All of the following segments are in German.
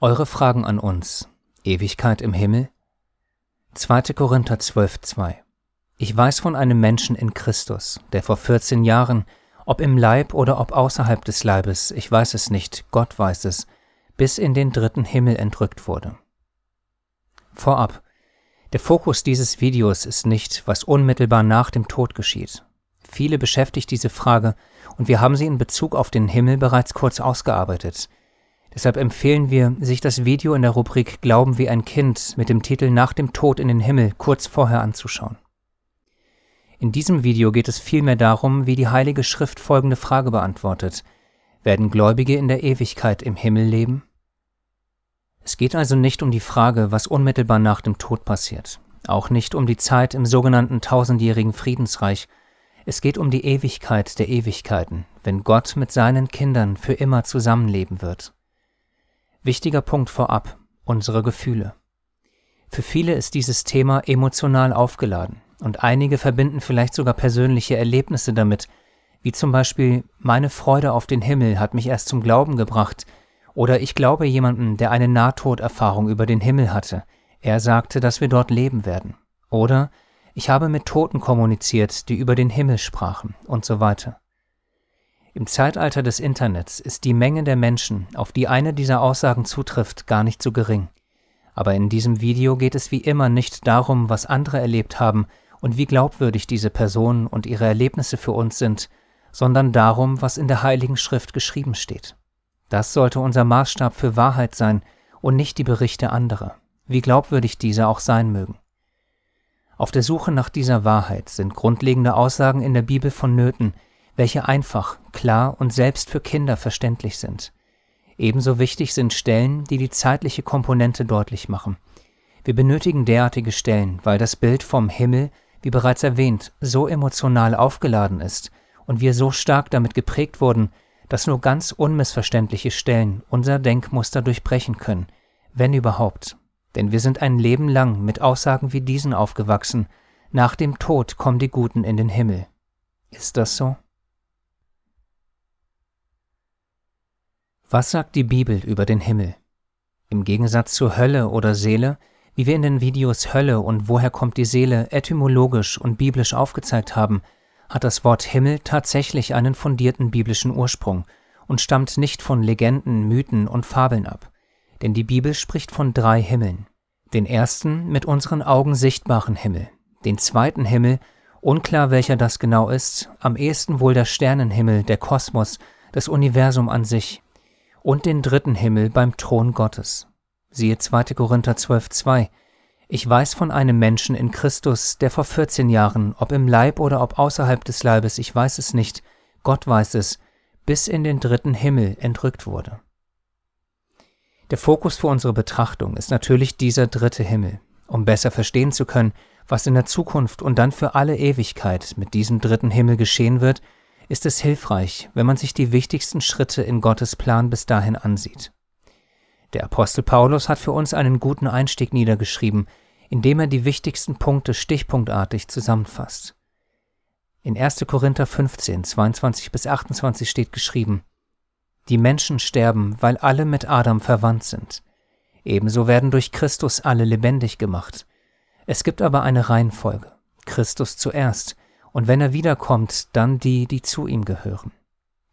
Eure Fragen an uns. Ewigkeit im Himmel? 2. Korinther 12,2 Ich weiß von einem Menschen in Christus, der vor 14 Jahren, ob im Leib oder ob außerhalb des Leibes, ich weiß es nicht, Gott weiß es, bis in den dritten Himmel entrückt wurde. Vorab. Der Fokus dieses Videos ist nicht, was unmittelbar nach dem Tod geschieht. Viele beschäftigt diese Frage und wir haben sie in Bezug auf den Himmel bereits kurz ausgearbeitet. Deshalb empfehlen wir, sich das Video in der Rubrik Glauben wie ein Kind mit dem Titel Nach dem Tod in den Himmel kurz vorher anzuschauen. In diesem Video geht es vielmehr darum, wie die Heilige Schrift folgende Frage beantwortet. Werden Gläubige in der Ewigkeit im Himmel leben? Es geht also nicht um die Frage, was unmittelbar nach dem Tod passiert, auch nicht um die Zeit im sogenannten tausendjährigen Friedensreich, es geht um die Ewigkeit der Ewigkeiten, wenn Gott mit seinen Kindern für immer zusammenleben wird. Wichtiger Punkt vorab, unsere Gefühle. Für viele ist dieses Thema emotional aufgeladen und einige verbinden vielleicht sogar persönliche Erlebnisse damit, wie zum Beispiel meine Freude auf den Himmel hat mich erst zum Glauben gebracht oder ich glaube jemanden, der eine Nahtoderfahrung über den Himmel hatte. Er sagte, dass wir dort leben werden. Oder ich habe mit Toten kommuniziert, die über den Himmel sprachen und so weiter. Im Zeitalter des Internets ist die Menge der Menschen, auf die eine dieser Aussagen zutrifft, gar nicht so gering. Aber in diesem Video geht es wie immer nicht darum, was andere erlebt haben und wie glaubwürdig diese Personen und ihre Erlebnisse für uns sind, sondern darum, was in der Heiligen Schrift geschrieben steht. Das sollte unser Maßstab für Wahrheit sein und nicht die Berichte anderer, wie glaubwürdig diese auch sein mögen. Auf der Suche nach dieser Wahrheit sind grundlegende Aussagen in der Bibel vonnöten, welche einfach, klar und selbst für Kinder verständlich sind. Ebenso wichtig sind Stellen, die die zeitliche Komponente deutlich machen. Wir benötigen derartige Stellen, weil das Bild vom Himmel, wie bereits erwähnt, so emotional aufgeladen ist und wir so stark damit geprägt wurden, dass nur ganz unmissverständliche Stellen unser Denkmuster durchbrechen können, wenn überhaupt. Denn wir sind ein Leben lang mit Aussagen wie diesen aufgewachsen, nach dem Tod kommen die Guten in den Himmel. Ist das so? Was sagt die Bibel über den Himmel? Im Gegensatz zur Hölle oder Seele, wie wir in den Videos Hölle und Woher kommt die Seele etymologisch und biblisch aufgezeigt haben, hat das Wort Himmel tatsächlich einen fundierten biblischen Ursprung und stammt nicht von Legenden, Mythen und Fabeln ab. Denn die Bibel spricht von drei Himmeln. Den ersten mit unseren Augen sichtbaren Himmel, den zweiten Himmel, unklar welcher das genau ist, am ehesten wohl der Sternenhimmel, der Kosmos, das Universum an sich, und den dritten Himmel beim Thron Gottes. Siehe 2. Korinther 12,2 Ich weiß von einem Menschen in Christus, der vor 14 Jahren, ob im Leib oder ob außerhalb des Leibes, ich weiß es nicht, Gott weiß es, bis in den dritten Himmel entrückt wurde. Der Fokus für unsere Betrachtung ist natürlich dieser dritte Himmel, um besser verstehen zu können, was in der Zukunft und dann für alle Ewigkeit mit diesem dritten Himmel geschehen wird, ist es hilfreich, wenn man sich die wichtigsten Schritte in Gottes Plan bis dahin ansieht. Der Apostel Paulus hat für uns einen guten Einstieg niedergeschrieben, indem er die wichtigsten Punkte stichpunktartig zusammenfasst. In 1. Korinther 15, 22 bis 28 steht geschrieben, Die Menschen sterben, weil alle mit Adam verwandt sind. Ebenso werden durch Christus alle lebendig gemacht. Es gibt aber eine Reihenfolge. Christus zuerst, und wenn er wiederkommt, dann die, die zu ihm gehören.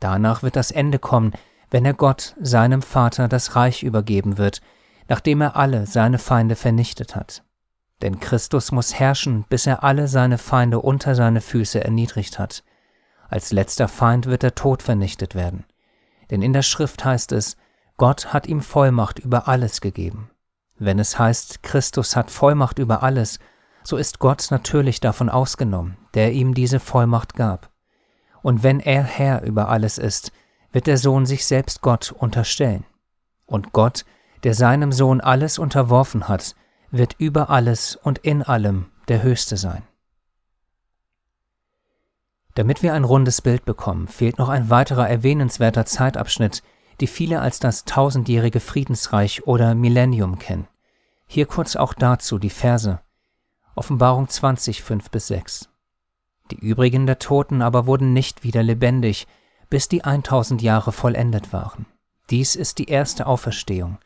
Danach wird das Ende kommen, wenn er Gott, seinem Vater, das Reich übergeben wird, nachdem er alle seine Feinde vernichtet hat. Denn Christus muss herrschen, bis er alle seine Feinde unter seine Füße erniedrigt hat. Als letzter Feind wird der Tod vernichtet werden. Denn in der Schrift heißt es, Gott hat ihm Vollmacht über alles gegeben. Wenn es heißt, Christus hat Vollmacht über alles, so ist Gott natürlich davon ausgenommen, der ihm diese Vollmacht gab. Und wenn er Herr über alles ist, wird der Sohn sich selbst Gott unterstellen. Und Gott, der seinem Sohn alles unterworfen hat, wird über alles und in allem der Höchste sein. Damit wir ein rundes Bild bekommen, fehlt noch ein weiterer erwähnenswerter Zeitabschnitt, die viele als das tausendjährige Friedensreich oder Millennium kennen. Hier kurz auch dazu die Verse Offenbarung 20, 5 bis 6. Die übrigen der Toten aber wurden nicht wieder lebendig, bis die 1000 Jahre vollendet waren. Dies ist die erste Auferstehung.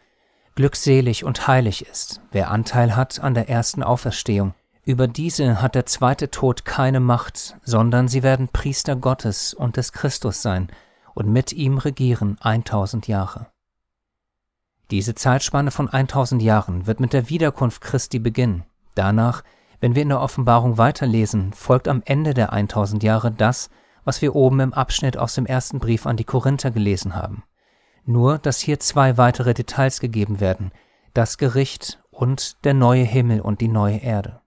Glückselig und heilig ist, wer Anteil hat an der ersten Auferstehung. Über diese hat der zweite Tod keine Macht, sondern sie werden Priester Gottes und des Christus sein und mit ihm regieren 1000 Jahre. Diese Zeitspanne von 1000 Jahren wird mit der Wiederkunft Christi beginnen. Danach, wenn wir in der Offenbarung weiterlesen, folgt am Ende der 1000 Jahre das, was wir oben im Abschnitt aus dem ersten Brief an die Korinther gelesen haben nur dass hier zwei weitere Details gegeben werden, das Gericht und der neue Himmel und die neue Erde.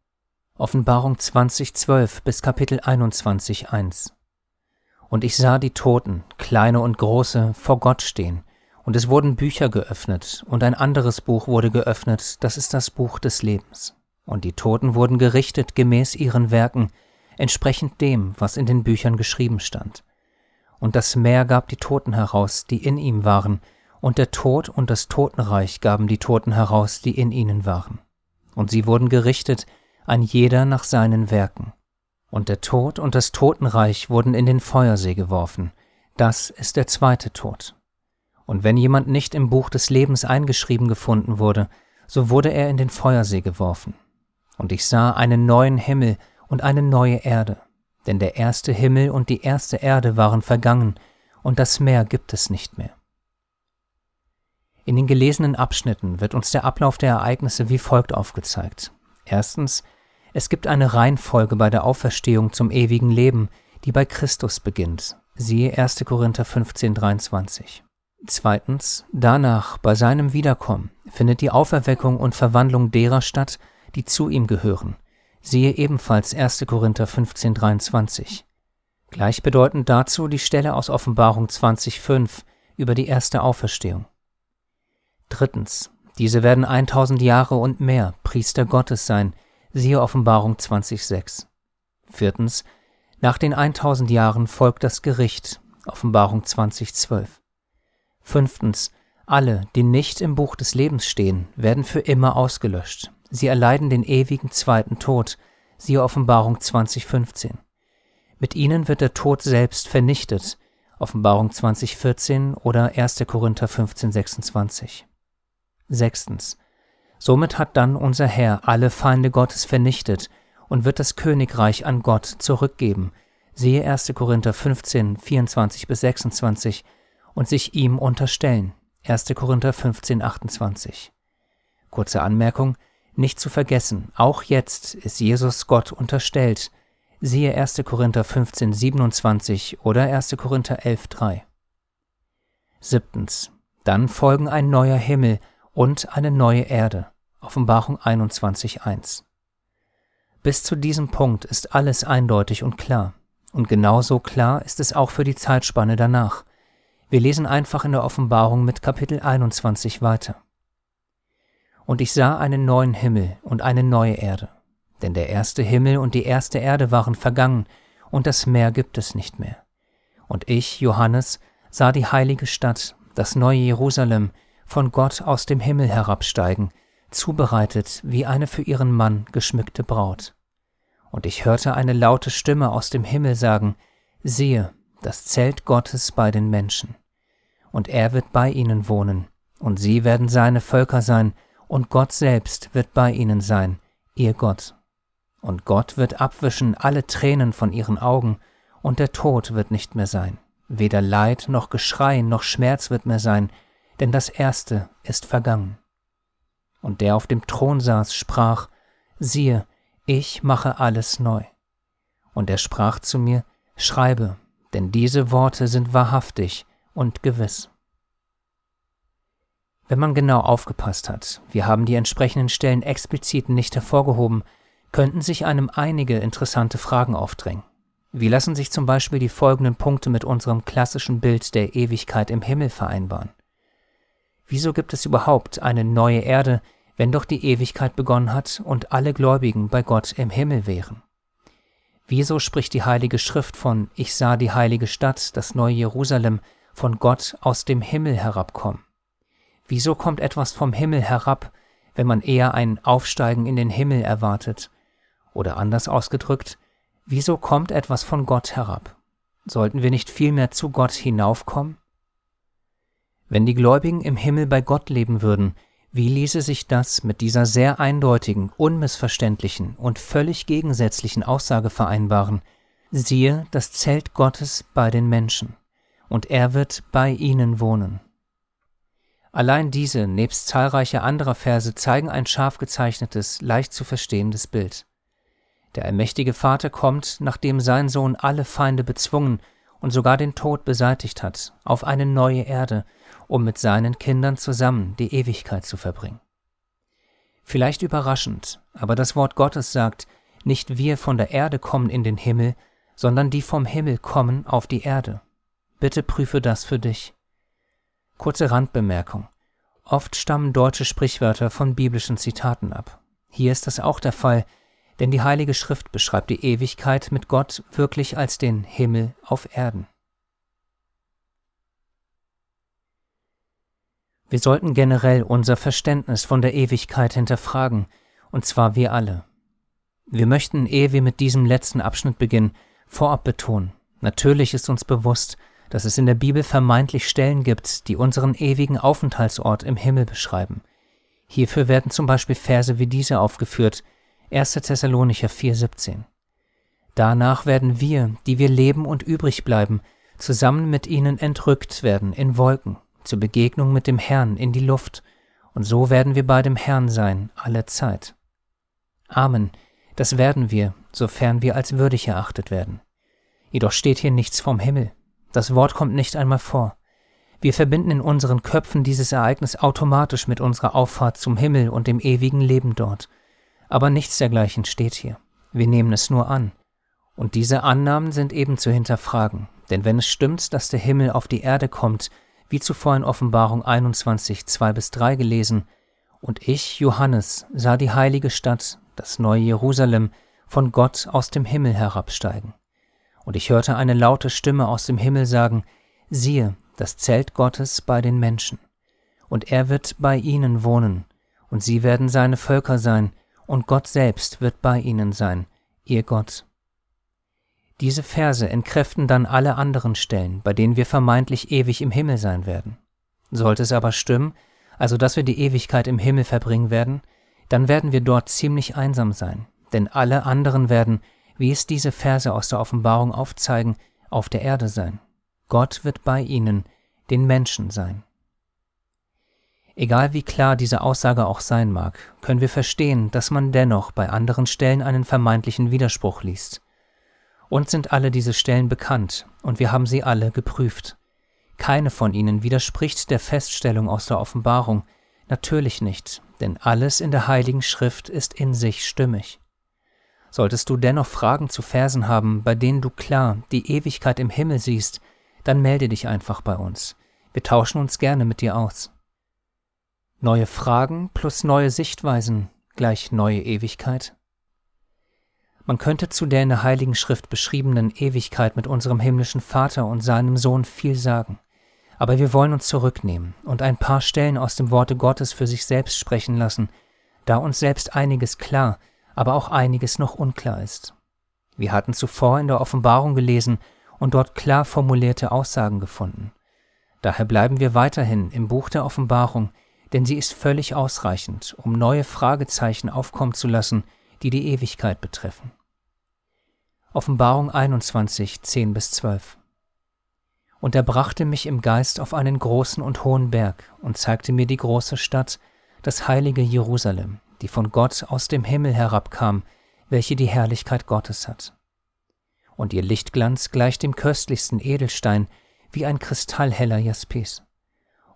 Offenbarung 2012 bis Kapitel 21 1 Und ich sah die Toten, kleine und große, vor Gott stehen, und es wurden Bücher geöffnet, und ein anderes Buch wurde geöffnet, das ist das Buch des Lebens. Und die Toten wurden gerichtet gemäß ihren Werken, entsprechend dem, was in den Büchern geschrieben stand und das Meer gab die Toten heraus, die in ihm waren, und der Tod und das Totenreich gaben die Toten heraus, die in ihnen waren. Und sie wurden gerichtet, ein jeder nach seinen Werken. Und der Tod und das Totenreich wurden in den Feuersee geworfen. Das ist der zweite Tod. Und wenn jemand nicht im Buch des Lebens eingeschrieben gefunden wurde, so wurde er in den Feuersee geworfen. Und ich sah einen neuen Himmel und eine neue Erde denn der erste Himmel und die erste Erde waren vergangen, und das Meer gibt es nicht mehr. In den gelesenen Abschnitten wird uns der Ablauf der Ereignisse wie folgt aufgezeigt. Erstens, es gibt eine Reihenfolge bei der Auferstehung zum ewigen Leben, die bei Christus beginnt. Siehe 1. Korinther 15, 23. Zweitens, danach, bei seinem Wiederkommen, findet die Auferweckung und Verwandlung derer statt, die zu ihm gehören, Siehe ebenfalls 1. Korinther 15, 23. Gleichbedeutend dazu die Stelle aus Offenbarung 20,5 über die erste Auferstehung. Drittens, diese werden 1000 Jahre und mehr Priester Gottes sein, siehe Offenbarung 20,6. Viertens, nach den 1000 Jahren folgt das Gericht, Offenbarung 20,12. Fünftens, alle, die nicht im Buch des Lebens stehen, werden für immer ausgelöscht, Sie erleiden den ewigen zweiten Tod, siehe Offenbarung 2015. Mit ihnen wird der Tod selbst vernichtet, Offenbarung 2014 oder 1. Korinther 15, 26. Sechstens. Somit hat dann unser Herr alle Feinde Gottes vernichtet und wird das Königreich an Gott zurückgeben, siehe 1. Korinther 15, 24 bis 26 und sich ihm unterstellen, 1. Korinther 15, 28. Kurze Anmerkung, nicht zu vergessen, auch jetzt ist Jesus Gott unterstellt. Siehe 1. Korinther 15, 27 oder 1. Korinther 11, 3. Siebtens. Dann folgen ein neuer Himmel und eine neue Erde. Offenbarung 21, 1. Bis zu diesem Punkt ist alles eindeutig und klar. Und genauso klar ist es auch für die Zeitspanne danach. Wir lesen einfach in der Offenbarung mit Kapitel 21 weiter. Und ich sah einen neuen Himmel und eine neue Erde. Denn der erste Himmel und die erste Erde waren vergangen, und das Meer gibt es nicht mehr. Und ich, Johannes, sah die heilige Stadt, das neue Jerusalem, von Gott aus dem Himmel herabsteigen, zubereitet wie eine für ihren Mann geschmückte Braut. Und ich hörte eine laute Stimme aus dem Himmel sagen, siehe, das Zelt Gottes bei den Menschen. Und er wird bei ihnen wohnen, und sie werden seine Völker sein, und Gott selbst wird bei ihnen sein, ihr Gott. Und Gott wird abwischen alle Tränen von ihren Augen, und der Tod wird nicht mehr sein. Weder Leid noch Geschrei noch Schmerz wird mehr sein, denn das Erste ist vergangen. Und der auf dem Thron saß, sprach, siehe, ich mache alles neu. Und er sprach zu mir, schreibe, denn diese Worte sind wahrhaftig und gewiss. Wenn man genau aufgepasst hat, wir haben die entsprechenden Stellen explizit nicht hervorgehoben, könnten sich einem einige interessante Fragen aufdrängen. Wie lassen sich zum Beispiel die folgenden Punkte mit unserem klassischen Bild der Ewigkeit im Himmel vereinbaren? Wieso gibt es überhaupt eine neue Erde, wenn doch die Ewigkeit begonnen hat und alle Gläubigen bei Gott im Himmel wären? Wieso spricht die Heilige Schrift von Ich sah die heilige Stadt, das neue Jerusalem, von Gott aus dem Himmel herabkommen? Wieso kommt etwas vom Himmel herab, wenn man eher ein Aufsteigen in den Himmel erwartet? Oder anders ausgedrückt, wieso kommt etwas von Gott herab? Sollten wir nicht vielmehr zu Gott hinaufkommen? Wenn die Gläubigen im Himmel bei Gott leben würden, Wie ließe sich das mit dieser sehr eindeutigen, unmissverständlichen und völlig gegensätzlichen Aussage vereinbaren? Siehe das Zelt Gottes bei den Menschen, und er wird bei ihnen wohnen. Allein diese, nebst zahlreicher anderer Verse, zeigen ein scharf gezeichnetes, leicht zu verstehendes Bild. Der allmächtige Vater kommt, nachdem sein Sohn alle Feinde bezwungen und sogar den Tod beseitigt hat, auf eine neue Erde, um mit seinen Kindern zusammen die Ewigkeit zu verbringen. Vielleicht überraschend, aber das Wort Gottes sagt, nicht wir von der Erde kommen in den Himmel, sondern die vom Himmel kommen auf die Erde. Bitte prüfe das für dich. Kurze Randbemerkung. Oft stammen deutsche Sprichwörter von biblischen Zitaten ab. Hier ist das auch der Fall, denn die Heilige Schrift beschreibt die Ewigkeit mit Gott wirklich als den Himmel auf Erden. Wir sollten generell unser Verständnis von der Ewigkeit hinterfragen, und zwar wir alle. Wir möchten, ehe wir mit diesem letzten Abschnitt beginnen, vorab betonen, natürlich ist uns bewusst, dass es in der Bibel vermeintlich Stellen gibt, die unseren ewigen Aufenthaltsort im Himmel beschreiben. Hierfür werden zum Beispiel Verse wie diese aufgeführt, 1. Thessalonicher 4,17. Danach werden wir, die wir leben und übrig bleiben, zusammen mit ihnen entrückt werden in Wolken, zur Begegnung mit dem Herrn in die Luft, und so werden wir bei dem Herrn sein alle Zeit. Amen, das werden wir, sofern wir als würdig erachtet werden. Jedoch steht hier nichts vom Himmel. Das Wort kommt nicht einmal vor. Wir verbinden in unseren Köpfen dieses Ereignis automatisch mit unserer Auffahrt zum Himmel und dem ewigen Leben dort. Aber nichts dergleichen steht hier. Wir nehmen es nur an. Und diese Annahmen sind eben zu hinterfragen, denn wenn es stimmt, dass der Himmel auf die Erde kommt, wie zuvor in Offenbarung 21, 2 bis 3 gelesen, und ich, Johannes, sah die heilige Stadt, das neue Jerusalem, von Gott aus dem Himmel herabsteigen. Und ich hörte eine laute Stimme aus dem Himmel sagen, siehe, das Zelt Gottes bei den Menschen. Und er wird bei ihnen wohnen, und sie werden seine Völker sein, und Gott selbst wird bei ihnen sein, ihr Gott. Diese Verse entkräften dann alle anderen Stellen, bei denen wir vermeintlich ewig im Himmel sein werden. Sollte es aber stimmen, also dass wir die Ewigkeit im Himmel verbringen werden, dann werden wir dort ziemlich einsam sein, denn alle anderen werden, wie es diese Verse aus der Offenbarung aufzeigen, auf der Erde sein. Gott wird bei ihnen, den Menschen sein. Egal wie klar diese Aussage auch sein mag, können wir verstehen, dass man dennoch bei anderen Stellen einen vermeintlichen Widerspruch liest. Uns sind alle diese Stellen bekannt und wir haben sie alle geprüft. Keine von ihnen widerspricht der Feststellung aus der Offenbarung, natürlich nicht, denn alles in der Heiligen Schrift ist in sich stimmig. Solltest du dennoch Fragen zu Versen haben, bei denen du klar die Ewigkeit im Himmel siehst, dann melde dich einfach bei uns. Wir tauschen uns gerne mit dir aus. Neue Fragen plus neue Sichtweisen gleich neue Ewigkeit? Man könnte zu der in der Heiligen Schrift beschriebenen Ewigkeit mit unserem himmlischen Vater und seinem Sohn viel sagen. Aber wir wollen uns zurücknehmen und ein paar Stellen aus dem Worte Gottes für sich selbst sprechen lassen, da uns selbst einiges klar, aber auch einiges noch unklar ist. Wir hatten zuvor in der Offenbarung gelesen und dort klar formulierte Aussagen gefunden. Daher bleiben wir weiterhin im Buch der Offenbarung, denn sie ist völlig ausreichend, um neue Fragezeichen aufkommen zu lassen, die die Ewigkeit betreffen. Offenbarung 21, 10 bis 12 Und er brachte mich im Geist auf einen großen und hohen Berg und zeigte mir die große Stadt, das heilige Jerusalem, die von Gott aus dem Himmel herabkam, welche die Herrlichkeit Gottes hat. Und ihr Lichtglanz gleicht dem köstlichsten Edelstein, wie ein kristallheller Jaspis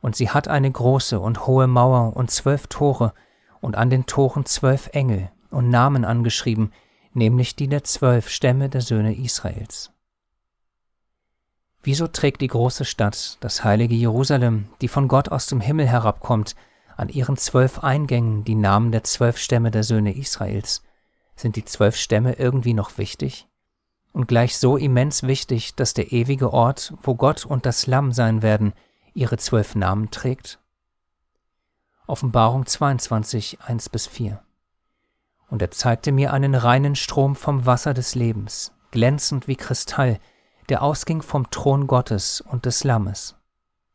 und sie hat eine große und hohe Mauer und zwölf Tore und an den Toren zwölf Engel und Namen angeschrieben, nämlich die der zwölf Stämme der Söhne Israels. Wieso trägt die große Stadt, das heilige Jerusalem, die von Gott aus dem Himmel herabkommt, an ihren zwölf Eingängen die Namen der zwölf Stämme der Söhne Israels? Sind die zwölf Stämme irgendwie noch wichtig? Und gleich so immens wichtig, dass der ewige Ort, wo Gott und das Lamm sein werden, ihre zwölf Namen trägt? Offenbarung 22, 1 bis 4. Und er zeigte mir einen reinen Strom vom Wasser des Lebens, glänzend wie Kristall, der ausging vom Thron Gottes und des Lammes.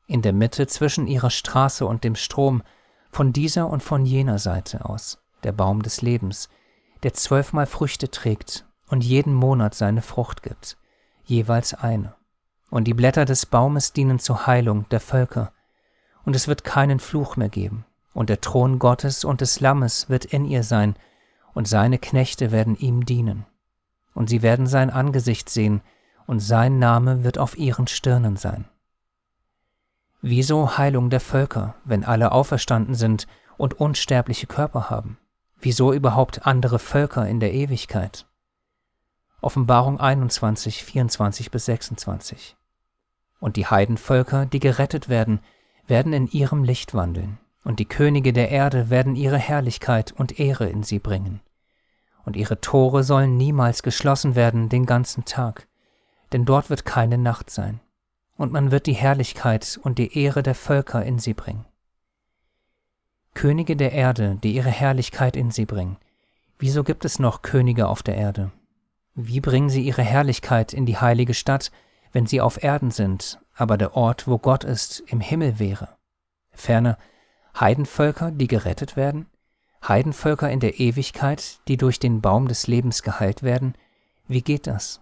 In der Mitte zwischen ihrer Straße und dem Strom von dieser und von jener Seite aus, der Baum des Lebens, der zwölfmal Früchte trägt und jeden Monat seine Frucht gibt, jeweils eine. Und die Blätter des Baumes dienen zur Heilung der Völker, und es wird keinen Fluch mehr geben, und der Thron Gottes und des Lammes wird in ihr sein, und seine Knechte werden ihm dienen. Und sie werden sein Angesicht sehen, und sein Name wird auf ihren Stirnen sein. Wieso Heilung der Völker, wenn alle auferstanden sind und unsterbliche Körper haben? Wieso überhaupt andere Völker in der Ewigkeit? Offenbarung 21, 24 bis 26. Und die Heidenvölker, die gerettet werden, werden in ihrem Licht wandeln, und die Könige der Erde werden ihre Herrlichkeit und Ehre in sie bringen. Und ihre Tore sollen niemals geschlossen werden den ganzen Tag, denn dort wird keine Nacht sein, und man wird die Herrlichkeit und die Ehre der Völker in sie bringen. Könige der Erde, die ihre Herrlichkeit in sie bringen, wieso gibt es noch Könige auf der Erde? Wie bringen sie ihre Herrlichkeit in die heilige Stadt, wenn sie auf Erden sind, aber der Ort, wo Gott ist, im Himmel wäre? Ferner Heidenvölker, die gerettet werden? Heidenvölker in der Ewigkeit, die durch den Baum des Lebens geheilt werden? Wie geht das?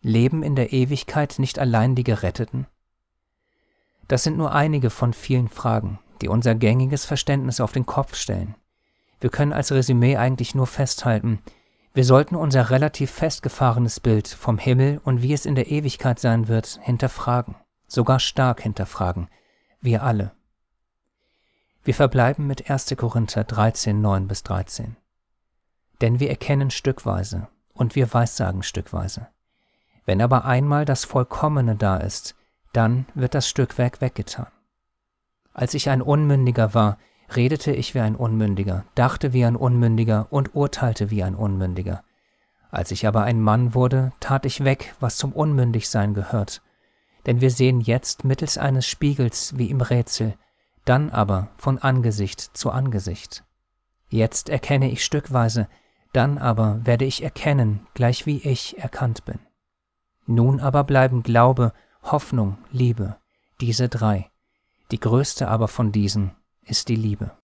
Leben in der Ewigkeit nicht allein die Geretteten? Das sind nur einige von vielen Fragen, die unser gängiges Verständnis auf den Kopf stellen. Wir können als Resümee eigentlich nur festhalten, wir sollten unser relativ festgefahrenes Bild vom Himmel und wie es in der Ewigkeit sein wird, hinterfragen, sogar stark hinterfragen, wir alle. Wir verbleiben mit 1. Korinther 13, 9 bis 13. Denn wir erkennen stückweise und wir weissagen stückweise. Wenn aber einmal das Vollkommene da ist, dann wird das Stückwerk weggetan. Als ich ein Unmündiger war, redete ich wie ein Unmündiger, dachte wie ein Unmündiger und urteilte wie ein Unmündiger. Als ich aber ein Mann wurde, tat ich weg, was zum Unmündigsein gehört. Denn wir sehen jetzt mittels eines Spiegels wie im Rätsel, dann aber von Angesicht zu Angesicht. Jetzt erkenne ich stückweise, dann aber werde ich erkennen, gleich wie ich erkannt bin. Nun aber bleiben Glaube, Hoffnung, Liebe, diese drei. Die größte aber von diesen ist die Liebe.